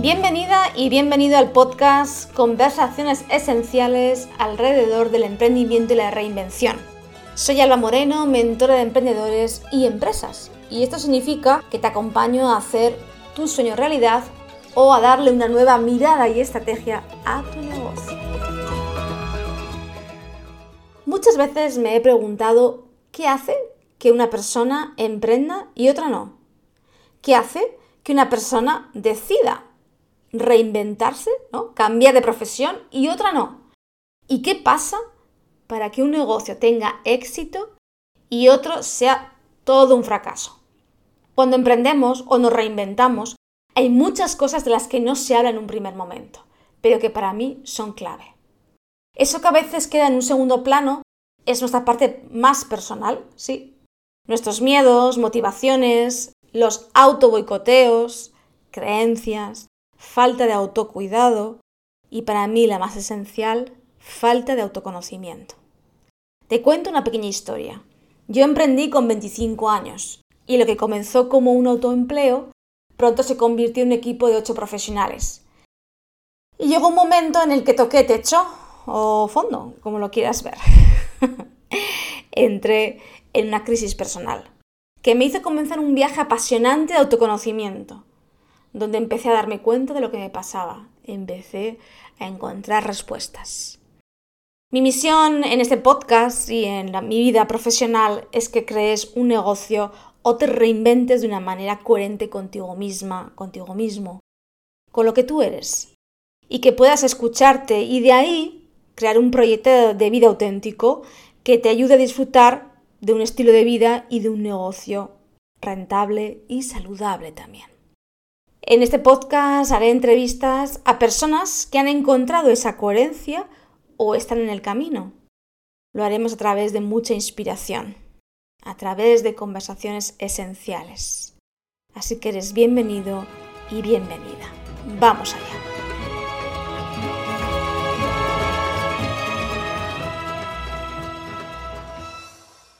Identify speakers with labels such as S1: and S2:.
S1: Bienvenida y bienvenido al podcast Conversaciones Esenciales alrededor del emprendimiento y la reinvención. Soy Alba Moreno, mentora de emprendedores y empresas, y esto significa que te acompaño a hacer tu sueño realidad o a darle una nueva mirada y estrategia a tu negocio. Muchas veces me he preguntado qué hace que una persona emprenda y otra no. ¿Qué hace que una persona decida reinventarse, ¿no? cambiar de profesión y otra no? ¿Y qué pasa para que un negocio tenga éxito y otro sea todo un fracaso? Cuando emprendemos o nos reinventamos, hay muchas cosas de las que no se habla en un primer momento, pero que para mí son clave. Eso que a veces queda en un segundo plano es nuestra parte más personal, sí. Nuestros miedos, motivaciones, los auto boicoteos, creencias, falta de autocuidado y para mí la más esencial, falta de autoconocimiento. Te cuento una pequeña historia. Yo emprendí con 25 años y lo que comenzó como un autoempleo pronto se convirtió en un equipo de 8 profesionales. Y llegó un momento en el que toqué techo o fondo, como lo quieras ver. Entré en una crisis personal que me hizo comenzar un viaje apasionante de autoconocimiento, donde empecé a darme cuenta de lo que me pasaba, empecé a encontrar respuestas. Mi misión en este podcast y en mi vida profesional es que crees un negocio o te reinventes de una manera coherente contigo misma, contigo mismo, con lo que tú eres, y que puedas escucharte y de ahí crear un proyecto de vida auténtico que te ayude a disfrutar de un estilo de vida y de un negocio rentable y saludable también. En este podcast haré entrevistas a personas que han encontrado esa coherencia o están en el camino. Lo haremos a través de mucha inspiración, a través de conversaciones esenciales. Así que eres bienvenido y bienvenida. Vamos allá.